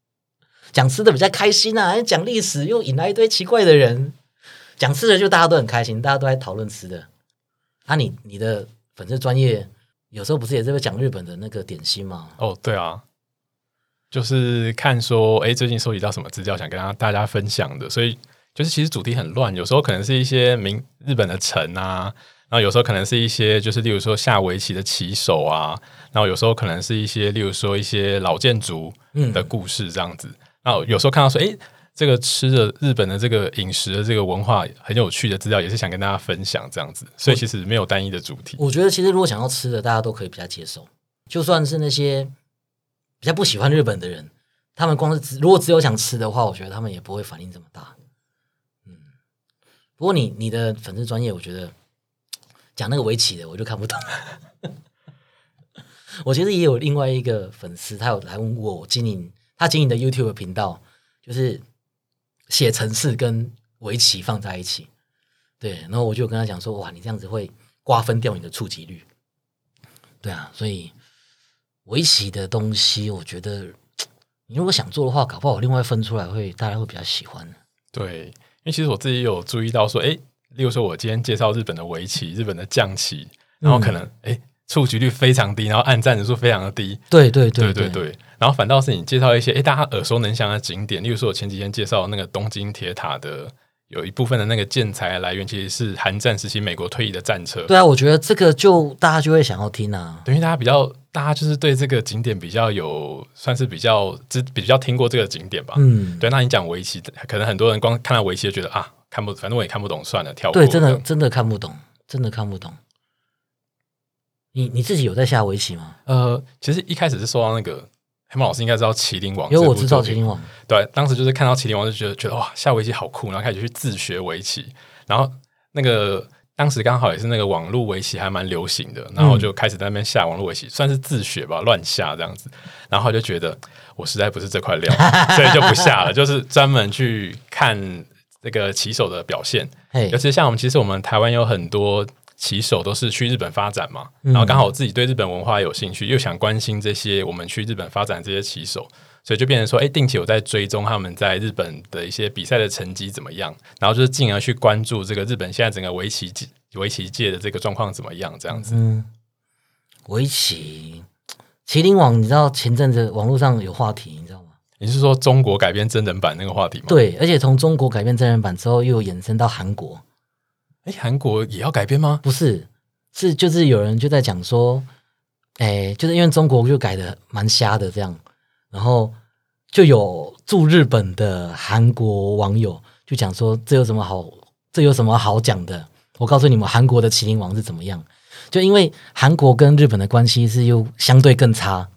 讲吃的比较开心啊。讲历史又引来一堆奇怪的人，讲吃的就大家都很开心，大家都在讨论吃的。啊，你你的粉丝专业。有时候不是也是会讲日本的那个点心吗？哦，对啊，就是看说，哎，最近收集到什么资料，想跟大家分享的。所以就是其实主题很乱，有时候可能是一些名日本的城啊，然后有时候可能是一些就是例如说下围棋的棋手啊，然后有时候可能是一些例如说一些老建筑的故事这样子。然后有时候看到说，哎。这个吃的日本的这个饮食的这个文化很有趣的资料，也是想跟大家分享这样子，所以其实没有单一的主题。我觉得其实如果想要吃的，大家都可以比较接受。就算是那些比较不喜欢日本的人，他们光是如果只有想吃的话，我觉得他们也不会反应这么大。嗯，不过你你的粉丝专业，我觉得讲那个围棋的，我就看不懂。我其实也有另外一个粉丝，他有来问过我经营他经营的 YouTube 频道，就是。写程式跟围棋放在一起，对，然后我就跟他讲说：“哇，你这样子会瓜分掉你的触及率。”对啊，所以围棋的东西，我觉得你如果想做的话，搞不好另外分出来会大家会比较喜欢。对，因为其实我自己有注意到说，哎，例如说我今天介绍日本的围棋、日本的将棋，然后可能哎触及率非常低，然后按赞人数非常的低。对对对对对。然后反倒是你介绍一些诶大家耳熟能详的景点，例如说我前几天介绍那个东京铁塔的，有一部分的那个建材来源其实是韩战时期美国退役的战车。对啊，我觉得这个就大家就会想要听啊，等于大家比较，大家就是对这个景点比较有，算是比较知比较听过这个景点吧。嗯，对，那你讲围棋，可能很多人光看到围棋就觉得啊，看不，反正我也看不懂，算了，跳过。对，真的真的看不懂，真的看不懂。你你自己有在下围棋吗？呃，其实一开始是说到那个。黑猫老师应该知道《麒麟王》，因为我知道《麒麟王》。对，当时就是看到《麒麟王》就觉得觉得哇，下围棋好酷，然后开始去自学围棋。然后那个当时刚好也是那个网络围棋还蛮流行的，然后就开始在那边下网络围棋，算是自学吧，乱下这样子。然后就觉得我实在不是这块料，所以就不下了，就是专门去看那个棋手的表现。尤其像我们，其实我们台湾有很多。棋手都是去日本发展嘛，然后刚好我自己对日本文化有兴趣，又想关心这些我们去日本发展这些棋手，所以就变成说，哎，定期我在追踪他们在日本的一些比赛的成绩怎么样，然后就是进而去关注这个日本现在整个围棋界围棋界的这个状况怎么样，这样子。嗯，围棋麒麟网，你知道前阵子网络上有话题，你知道吗？你是说中国改编真人版那个话题吗？对，而且从中国改编真人版之后，又衍生到韩国。哎，韩国也要改编吗？不是，是就是有人就在讲说，哎，就是因为中国就改的蛮瞎的这样，然后就有驻日本的韩国网友就讲说，这有什么好，这有什么好讲的？我告诉你们，韩国的麒麟王是怎么样？就因为韩国跟日本的关系是又相对更差，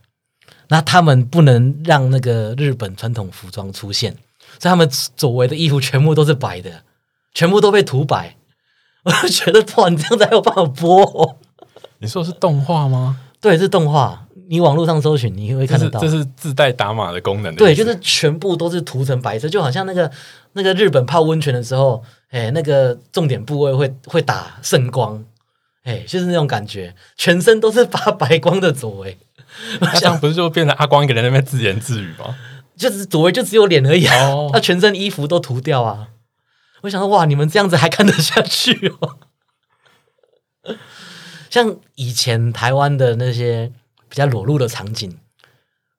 那他们不能让那个日本传统服装出现，所以他们周围的衣服全部都是白的，全部都被涂白。我就觉得哇，你这样才有办法播。你说的是动画吗？对，是动画。你网络上搜寻，你会看得到。这是自带打码的功能。对，就是全部都是涂成白色，就好像那个那个日本泡温泉的时候，哎，那个重点部位会会打圣光，哎，就是那种感觉，全身都是发白光的左为。那这样不是就变成阿光一个人在那边自言自语吗？就是左为就只有脸而已啊，他 全身衣服都涂掉啊。我想说，哇，你们这样子还看得下去哦？像以前台湾的那些比较裸露的场景，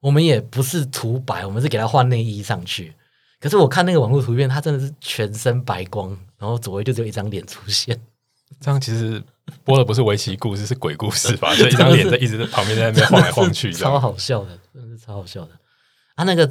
我们也不是涂白，我们是给他换内衣上去。可是我看那个网络图片，他真的是全身白光，然后左位就只有一张脸出现，这样其实播的不是围棋故事，是鬼故事吧？就一张脸在一直在旁边在那边晃来晃去，超。好笑的，真的是超好笑的。啊，那个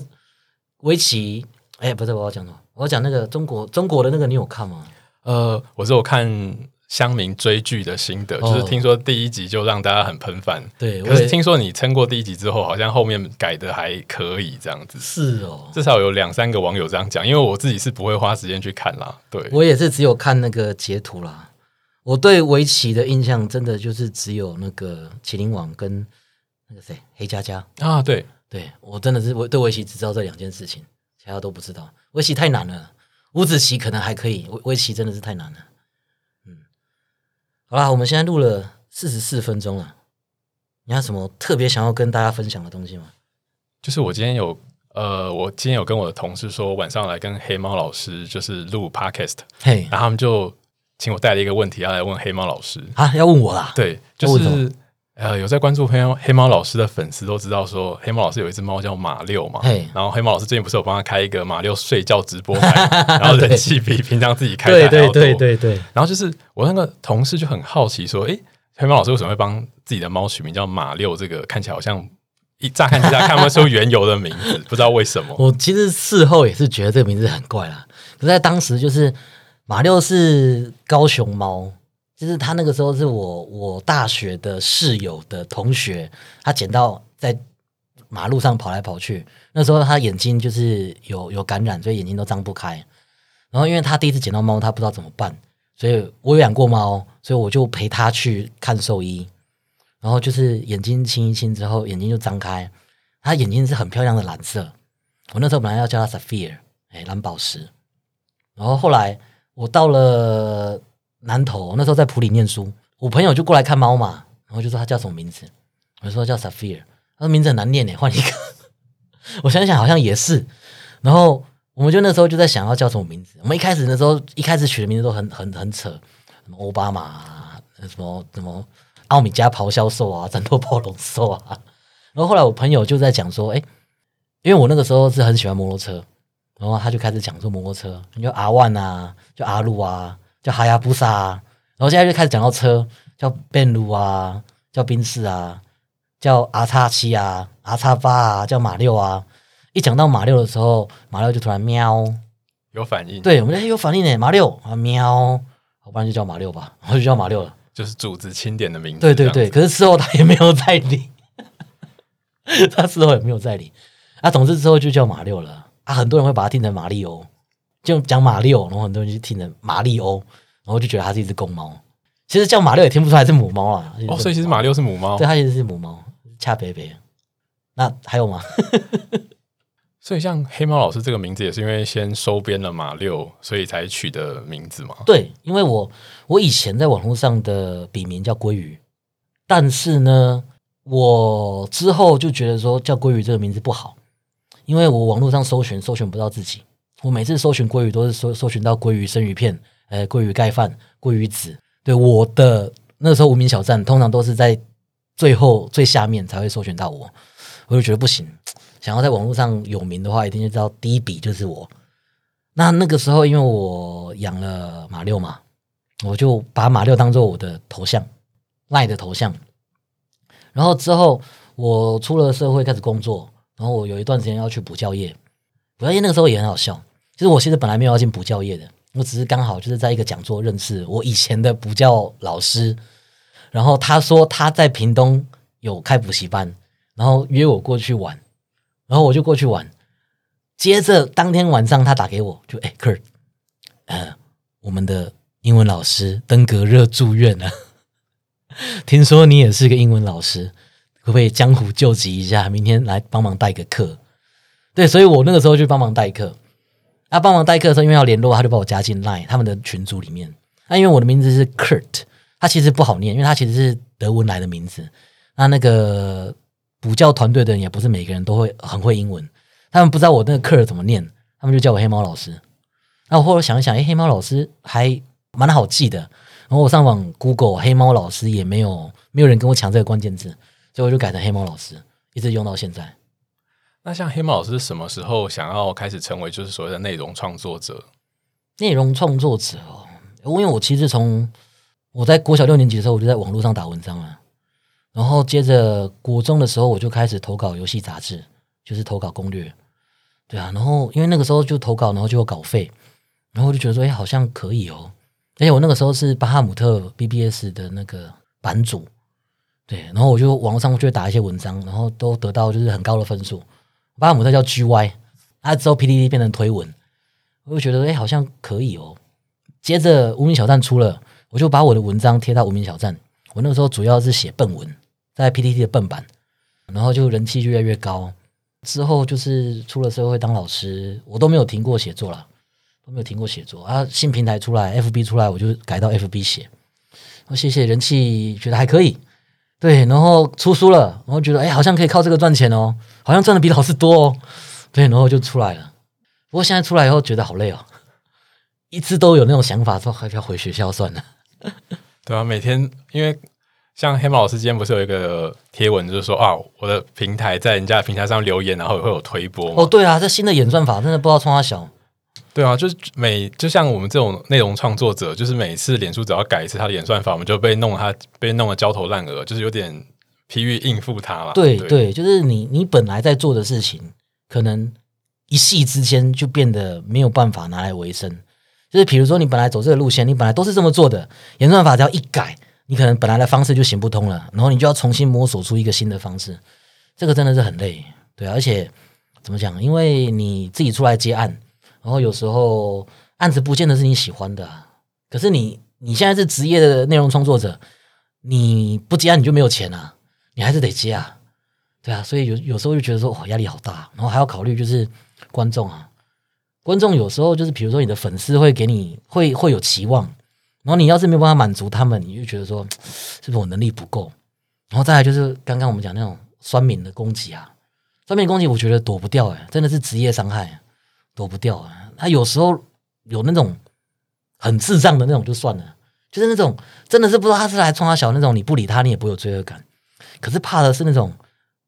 围棋，哎，不是我要讲什么？我要讲那个中国中国的那个，你有看吗？呃，我是我看乡民追剧的心得，哦就是听说第一集就让大家很喷饭，对，我可是听说你撑过第一集之后，好像后面改的还可以这样子。是哦，至少有两三个网友这样讲，因为我自己是不会花时间去看啦。对，我也是只有看那个截图啦。我对围棋的印象真的就是只有那个麒麟王跟那个谁黑佳佳。啊，对，对我真的是我对围棋只知道这两件事情，其他都不知道。围棋太难了，五子棋可能还可以，围围棋真的是太难了。嗯，好啦，我们现在录了四十四分钟了，你有什么特别想要跟大家分享的东西吗？就是我今天有呃，我今天有跟我的同事说晚上来跟黑猫老师就是录 podcast，嘿，然后他们就请我带了一个问题要来问黑猫老师。啊，要问我啦？对，就是呃，有在关注黑猫黑猫老师的粉丝都知道说，黑猫老师有一只猫叫马六嘛嘿，然后黑猫老师最近不是有帮他开一个马六睡觉直播台，然后人气比平常自己开的对还要多。对对对对，然后就是我那个同事就很好奇说，诶，黑猫老师为什么会帮自己的猫取名叫马六？这个看起来好像一乍看之下看不出缘由的名字，不知道为什么。我其实事后也是觉得这个名字很怪啦，可是在当时就是马六是高雄猫，就是他那个时候是我我大学的室友的同学，他捡到在马路上跑来跑去，那时候他眼睛就是有有感染，所以眼睛都张不开。然后因为他第一次捡到猫，他不知道怎么办，所以我有养过猫，所以我就陪他去看兽医。然后就是眼睛亲一亲之后，眼睛就张开，他眼睛是很漂亮的蓝色。我那时候本来要叫他 Sapphire，哎，蓝宝石。然后后来我到了南投，那时候在普里念书，我朋友就过来看猫嘛，然后就说他叫什么名字，我就说叫 Saphir，他说名字很难念呢，换一个。我想想好像也是，然后我们就那时候就在想要叫什么名字。我们一开始那时候，一开始取的名字都很很很扯，什么奥巴马、啊，什么什么奥米加咆哮兽啊，战斗暴龙兽啊。然后后来我朋友就在讲说，哎，因为我那个时候是很喜欢摩托车，然后他就开始讲说摩托车，你就 R One 啊，就阿路啊，叫哈亚布萨啊，然后现在就开始讲到车，叫变路啊，叫宾士啊，叫 R 叉七啊，R 叉八啊，叫马六啊。一讲到马六的时候，马六就突然喵，有反应，，对我们就哎有反应呢，马六啊喵，好，不然就叫马六吧，然后就叫马六了。就是主子钦点的名字。对对对，可是事后他也没有再理，他事后也没有再理。啊，总之之后就叫马六了啊，很多人会把它听成马里欧，就讲马六，然后很多人就听成马里欧，然后就觉得它是一只公猫。其实叫马六也听不出来是母猫啊。哦，所以其实马六是母猫对，，它其实是母猫，恰北北。那还有吗？所以像黑猫老师这个名字也是因为先收编了马六，所以才取的名字嘛。对，因为我我以前在网络上的笔名叫鲑鱼，但是呢，我之后就觉得说叫鲑鱼这个名字不好，因为我网络上搜寻搜寻不到自己，我每次搜寻鲑鱼都是搜搜寻到鲑鱼生鱼片、呃鲑鱼盖饭、鲑鱼子。对我的那时候无名小站通常都是在最后最下面才会搜寻到我，我就觉得不行，想要在网络上有名的话，一定就知道第一笔就是我。那那个时候，因为我养了马六嘛，我就把马六当做我的头像，赖的头像。然后之后我出了社会开始工作，然后我有一段时间要去补教业，补教业那个时候也很好笑。其实我其实本来没有要进补教业的，我只是刚好就是在一个讲座认识我以前的补教老师，然后他说他在屏东有开补习班，然后约我过去玩，然后我就过去玩。接着当天晚上他打给我，就哎，Kurt，呃，我们的英文老师登革热住院了，听说你也是个英文老师，可不可以江湖救急一下？明天来帮忙代个课。对，所以我那个时候就帮忙代课。那帮忙代课的时候，因为要联络，他就把我加进 Line 他们的群组里面。那因为我的名字是 Kurt，他其实不好念，因为他其实是德文来的名字。那那个补教团队的人也不是每个人都会很会英文，他们不知道我那个 Kurt 怎么念，他们就叫我黑猫老师。那我后来想一想，哎，黑猫老师还蛮好记的。然后我上网 Google 黑猫老师，也没有没有人跟我抢这个关键字，所以我就改成黑猫老师，一直用到现在。那像黑猫老师什么时候想要开始成为就是所谓的内容创作者？内容创作者哦，因为我其实从我在国小六年级的时候，我就在网络上打文章了，然后接着国中的时候，我就开始投稿游戏杂志，就是投稿攻略，对啊，然后因为那个时候就投稿，然后就有稿费，然后我就觉得说，哎，好像可以哦，而且我那个时候是巴哈姆特 BBS 的那个版主，对，然后我就网络上就会打一些文章，然后都得到就是很高的分数，巴姆特叫 GY，啊之后 PDD 变成推文。我就觉得哎，好像可以哦。接着无名小站出了，我就把我的文章贴到无名小站。我那个时候主要是写笨文，在 PPT 的笨版，然后就人气就越来越高。之后就是出了社会当老师，我都没有停过写作了，都没有停过写作啊。新平台出来，FB 出来，我就改到 FB 写。我谢谢人气，觉得还可以。对，然后出书了，然后觉得哎，好像可以靠这个赚钱哦，好像赚的比老师多哦。对，然后就出来了。不过现在出来以后觉得好累哦，一直都有那种想法，说还是要回学校算了。对啊，每天因为像黑猫老师今天不是有一个贴文，就是说啊，我的平台在人家的平台上留言，然后也会有推播。哦，对啊，这新的演算法真的不知道冲他小。对啊，就是每就像我们这种内容创作者，就是每次脸书只要改一次它的演算法，我们就被弄他被弄得焦头烂额，就是有点疲于应付他了。对对，就是你你本来在做的事情，可能。一夕之间就变得没有办法拿来维生，就是比如说你本来走这个路线，你本来都是这么做的，演算法只要一改，你可能本来的方式就行不通了，然后你就要重新摸索出一个新的方式，这个真的是很累，对，而且怎么讲？因为你自己出来接案，然后有时候案子不见得是你喜欢的，可是你你现在是职业的内容创作者，你不接案你就没有钱啊，你还是得接啊，对啊，所以有有时候就觉得说哇压力好大，然后还要考虑就是。观众啊，观众有时候就是，比如说你的粉丝会给你会会有期望，然后你要是没有办法满足他们，你就觉得说 是不是我能力不够？然后再来就是刚刚我们讲那种酸敏的攻击啊，酸敏攻击我觉得躲不掉哎，真的是职业伤害，躲不掉啊。他有时候有那种很智障的那种就算了，就是那种真的是不知道他是来冲他小那种，你不理他你也不会有罪恶感，可是怕的是那种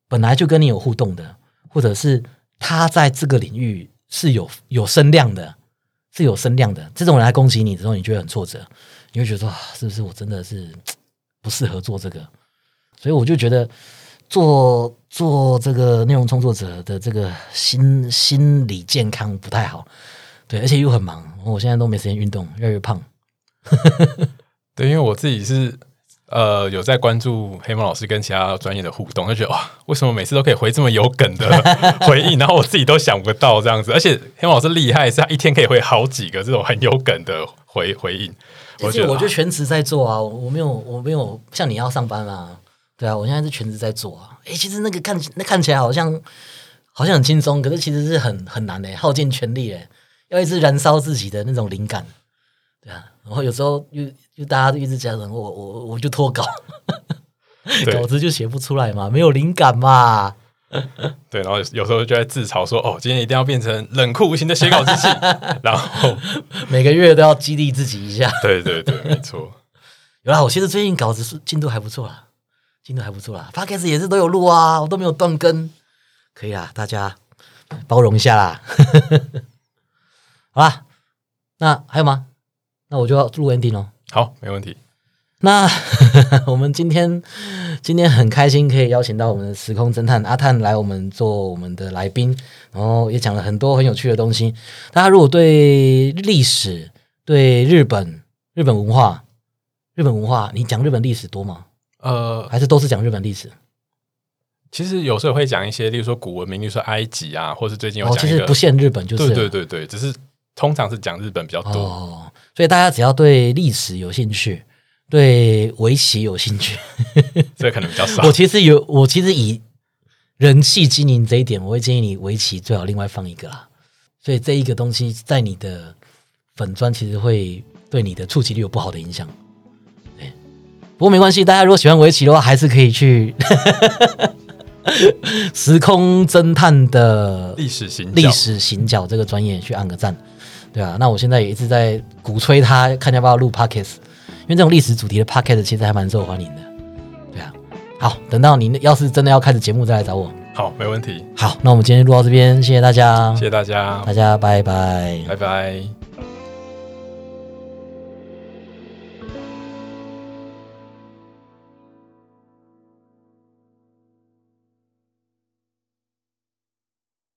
本来就跟你有互动的，或者是。他在这个领域是有有声量的，是有声量的。这种人来攻击你之后，你觉得很挫折，你会觉得说，是不是我真的是不适合做这个？所以我就觉得做做这个内容创作者的这个心心理健康不太好。对，而且又很忙，我现在都没时间运动，越来越胖。对，因为我自己是。呃，有在关注黑猫老师跟其他专业的互动，就觉得哇，为什么每次都可以回这么有梗的 回应？然后我自己都想不到这样子，而且黑猫老师厉害，是他一天可以回好几个这种很有梗的回回应。我觉得我就全职在做啊，我没有我没有像你要上班啊，对啊，我现在是全职在做啊。哎，其实那个看那看起来好像好像很轻松，可是其实是很很难的，耗尽全力哎，要一直燃烧自己的那种灵感，对啊。然后有时候又又大家都一直讲，我我我就脱稿，稿子就写不出来嘛，没有灵感嘛。对，然后有时候就在自嘲说：“哦，今天一定要变成冷酷无情的写稿机器。”然后每个月都要激励自己一下。对对对，没错。有啦，我其实最近稿子是进度还不错啦，进度还不错啦。p o d c a s 也是都有录啊，我都没有断更，可以啦，大家包容一下啦。好啦，那还有吗？那我就要录 ending 哦。好，没问题。那 我们今天今天很开心，可以邀请到我们的时空侦探阿探来我们做我们的来宾，然后也讲了很多很有趣的东西。大家如果对历史、对日本、日本文化、日本文化，你讲日本历史多吗？呃，还是都是讲日本历史？其实有时候会讲一些，例如说古文明，例如说埃及啊，或是最近有讲其实不限日本，就是对对对对，只是通常是讲日本比较多。所以大家只要对历史有兴趣，对围棋有兴趣，这可能比较少。我其实有，我其实以人气经营这一点，我会建议你围棋最好另外放一个啦。所以这一个东西在你的粉砖其实会对你的触及率有不好的影响。对，不过没关系，大家如果喜欢围棋的话，还是可以去 时空侦探的历史行历史行脚这个专业去按个赞。对啊，那我现在也一直在鼓吹他，看要不要录 podcast，因为这种历史主题的 podcast 其实还蛮受欢迎的。对啊，好，等到你要是真的要开始节目再来找我。好，没问题，好，那我们今天就录到这边，谢谢大家，谢谢大家，大家拜拜。拜拜。